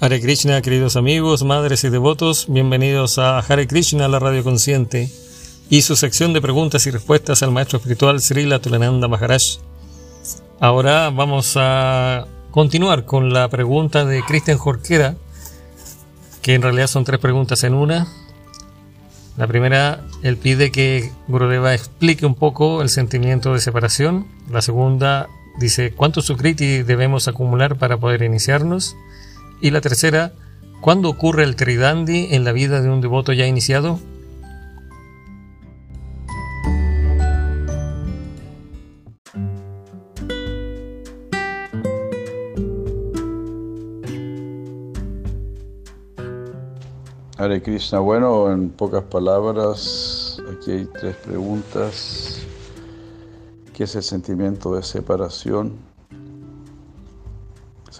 Hare Krishna, queridos amigos, madres y devotos, bienvenidos a Hare Krishna, la radio consciente, y su sección de preguntas y respuestas al maestro espiritual Srila Tulananda Maharaj. Ahora vamos a continuar con la pregunta de Christian Jorquera, que en realidad son tres preguntas en una. La primera, él pide que Gurudeva explique un poco el sentimiento de separación. La segunda, dice, ¿cuánto sukriti debemos acumular para poder iniciarnos? Y la tercera, ¿cuándo ocurre el tridandi en la vida de un devoto ya iniciado? Hare Krishna, bueno, en pocas palabras, aquí hay tres preguntas. ¿Qué es el sentimiento de separación?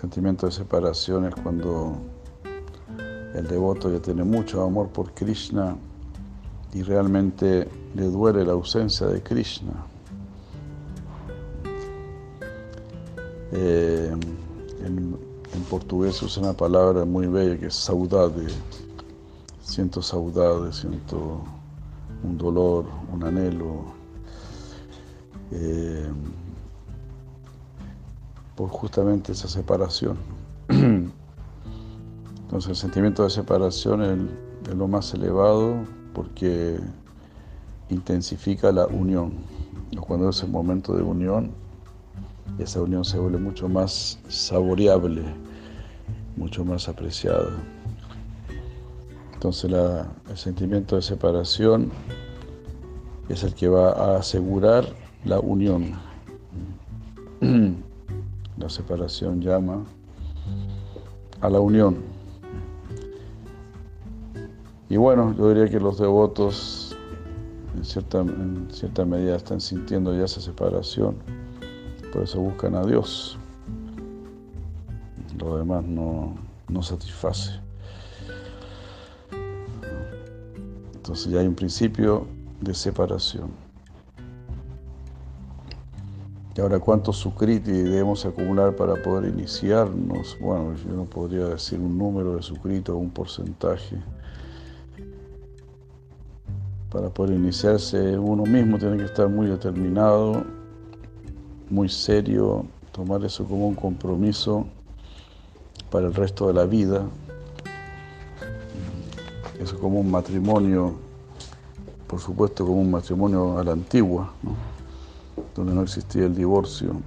Sentimiento de separación es cuando el devoto ya tiene mucho amor por Krishna y realmente le duele la ausencia de Krishna. Eh, en, en, portugués usa una palabra muy bella que es saudade. Siento saudade, siento un dolor, un anhelo. Eh, por justamente esa separación. Entonces el sentimiento de separación es, lo más elevado porque intensifica la unión. Cuando es el momento de unión, esa unión se vuelve mucho más saboreable, mucho más apreciada. Entonces el sentimiento de separación es el que va a asegurar la unión. Separación llama a la unión. Y bueno, yo diría que los devotos en cierta, en cierta medida están sintiendo ya esa separación, por eso buscan a Dios. Lo demás no, no satisface. Entonces ya hay un principio de separación. Y ahora, ¿cuántos sukriti debemos acumular para poder iniciarnos? Bueno, yo no podría decir un número de sukriti o un porcentaje. Para poder iniciarse uno mismo tiene que estar muy determinado, muy serio, tomar eso como un compromiso para el resto de la vida. Eso como un matrimonio, por supuesto como un matrimonio a la antigua, ¿no? Donde no existía el divorcio.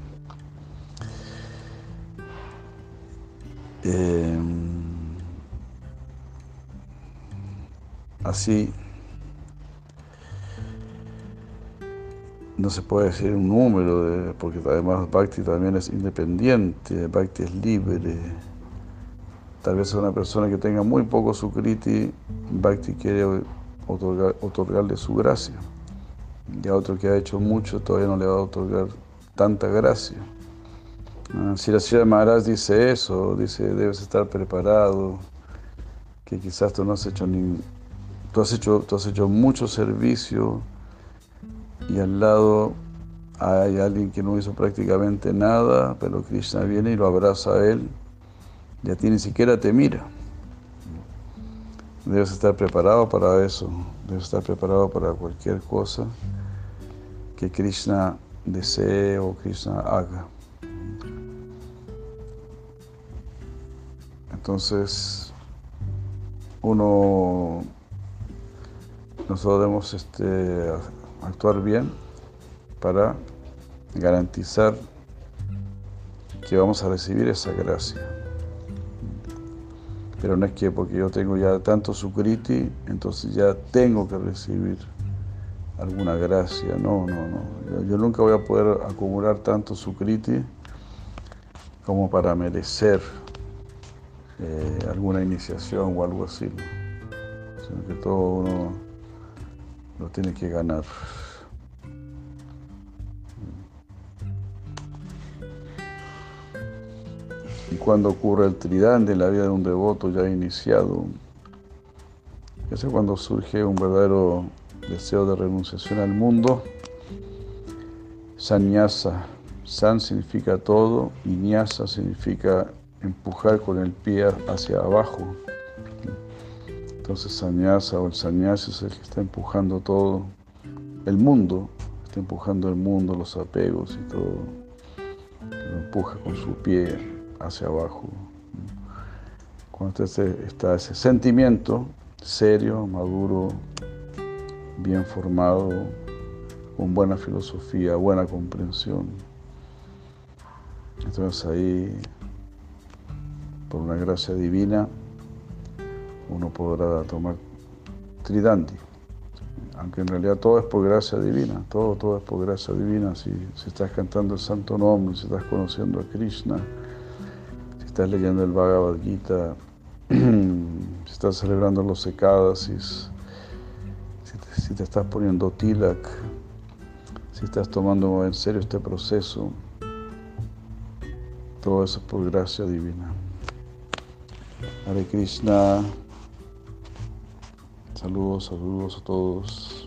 Eh, así no se puede decir un número, porque además Bhakti también es independiente, Bhakti es libre. Tal vez una persona que tenga muy poco sukriti, Bhakti quiere otorgarle su gracia y a otro que ha hecho mucho todavía no le va a otorgar tanta gracia. Ah, si la Maharaj dice eso, dice debes estar preparado, que quizás tú no has hecho ni, tú has hecho, tú has hecho mucho servicio y al lado hay alguien que no hizo prácticamente nada, pero Krishna viene y lo abraza a él y a ti ni siquiera te mira. Debes estar preparado para eso, debes estar preparado para cualquier cosa que Krishna desee o Krishna haga. Entonces, uno, nosotros debemos este, actuar bien para garantizar que vamos a recibir esa gracia. Pero no es que porque yo tengo ya tanto sukriti, entonces ya tengo que recibir alguna gracia. No, no, no. Yo, nunca voy a poder acumular tanto sukriti como para merecer eh, alguna iniciación o algo así. sino que todo uno lo tiene que ganar. Y cuando ocurre el tridante en la vida de un devoto ya iniciado, ese es cuando surge un verdadero deseo de renunciación al mundo, Sanyasa. San significa todo y Nyasa significa empujar con el pie hacia abajo. Entonces Sanyasa o el Sanyasa es el que está empujando todo el mundo, está empujando el mundo, los apegos y todo, lo empuja con su pie hacia abajo. Cuando está ese sentimiento serio, maduro, bien formado, con buena filosofía, buena comprensión. Entonces ahí, por una gracia divina, uno podrá tomar Tridanti. Aunque en realidad todo es por gracia divina, todo, todo es por gracia divina. Si, si estás cantando el santo nombre, si estás conociendo a Krishna, si estás leyendo el Bhagavad Gita, si estás celebrando los Si te estás poniendo tilak, si estás tomando en serio este proceso, todo eso es por gracia divina. Hare Krishna. Saludos, saludos a todos.